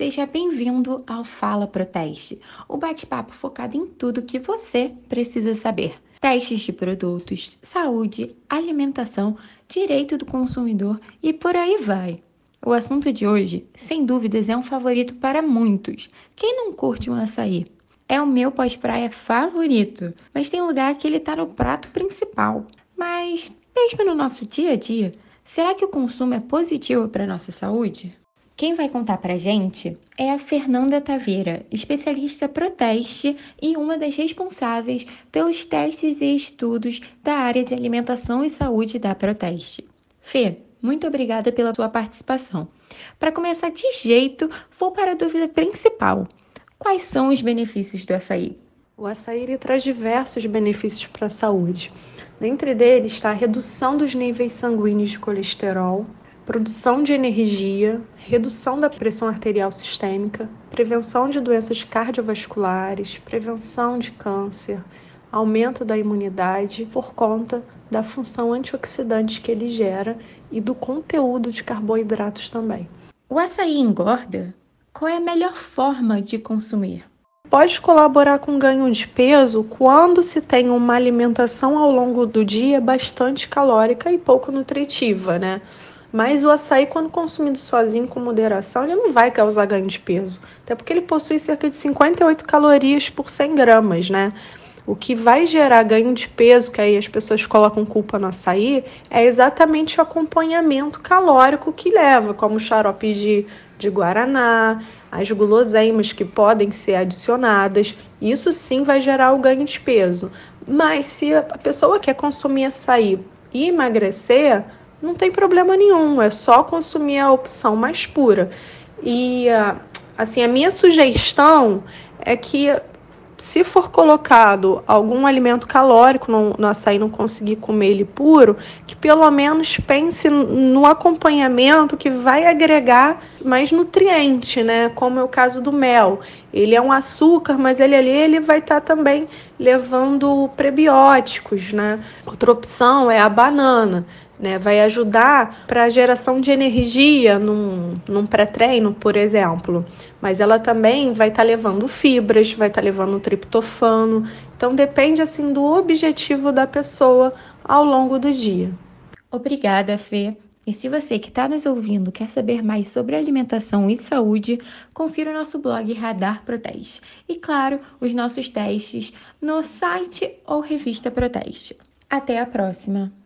Seja bem-vindo ao Fala Proteste, o bate-papo focado em tudo que você precisa saber. Testes de produtos, saúde, alimentação, direito do consumidor e por aí vai. O assunto de hoje, sem dúvidas, é um favorito para muitos. Quem não curte um açaí? É o meu pós-praia favorito, mas tem lugar que ele está no prato principal. Mas, mesmo no nosso dia a dia, será que o consumo é positivo para a nossa saúde? Quem vai contar pra gente é a Fernanda Taveira, especialista Proteste e uma das responsáveis pelos testes e estudos da área de alimentação e saúde da Proteste. Fê, muito obrigada pela sua participação. Para começar de jeito, vou para a dúvida principal. Quais são os benefícios do açaí? O açaí traz diversos benefícios para a saúde. Dentre deles está a redução dos níveis sanguíneos de colesterol, produção de energia, redução da pressão arterial sistêmica, prevenção de doenças cardiovasculares, prevenção de câncer, aumento da imunidade por conta da função antioxidante que ele gera e do conteúdo de carboidratos também. O açaí engorda? Qual é a melhor forma de consumir? Pode colaborar com ganho de peso quando se tem uma alimentação ao longo do dia bastante calórica e pouco nutritiva, né? Mas o açaí, quando consumido sozinho com moderação, ele não vai causar ganho de peso. Até porque ele possui cerca de 58 calorias por 100 gramas, né? O que vai gerar ganho de peso, que aí as pessoas colocam culpa no açaí, é exatamente o acompanhamento calórico que leva, como xarope de, de guaraná, as guloseimas que podem ser adicionadas. Isso sim vai gerar o ganho de peso. Mas se a pessoa quer consumir açaí e emagrecer, não tem problema nenhum, é só consumir a opção mais pura. E assim, a minha sugestão é que se for colocado algum alimento calórico no, no açaí não conseguir comer ele puro, que pelo menos pense no acompanhamento que vai agregar mais nutriente, né? Como é o caso do mel. Ele é um açúcar, mas ele ali ele vai estar tá também levando prebióticos, né? Outra opção é a banana né? Vai ajudar para a geração de energia num, num pré-treino, por exemplo. Mas ela também vai estar tá levando fibras, vai estar tá levando triptofano. Então depende assim do objetivo da pessoa ao longo do dia. Obrigada, Fê. E se você que está nos ouvindo quer saber mais sobre alimentação e saúde, confira o nosso blog Radar Proteste. E claro, os nossos testes no site ou revista Proteste. Até a próxima!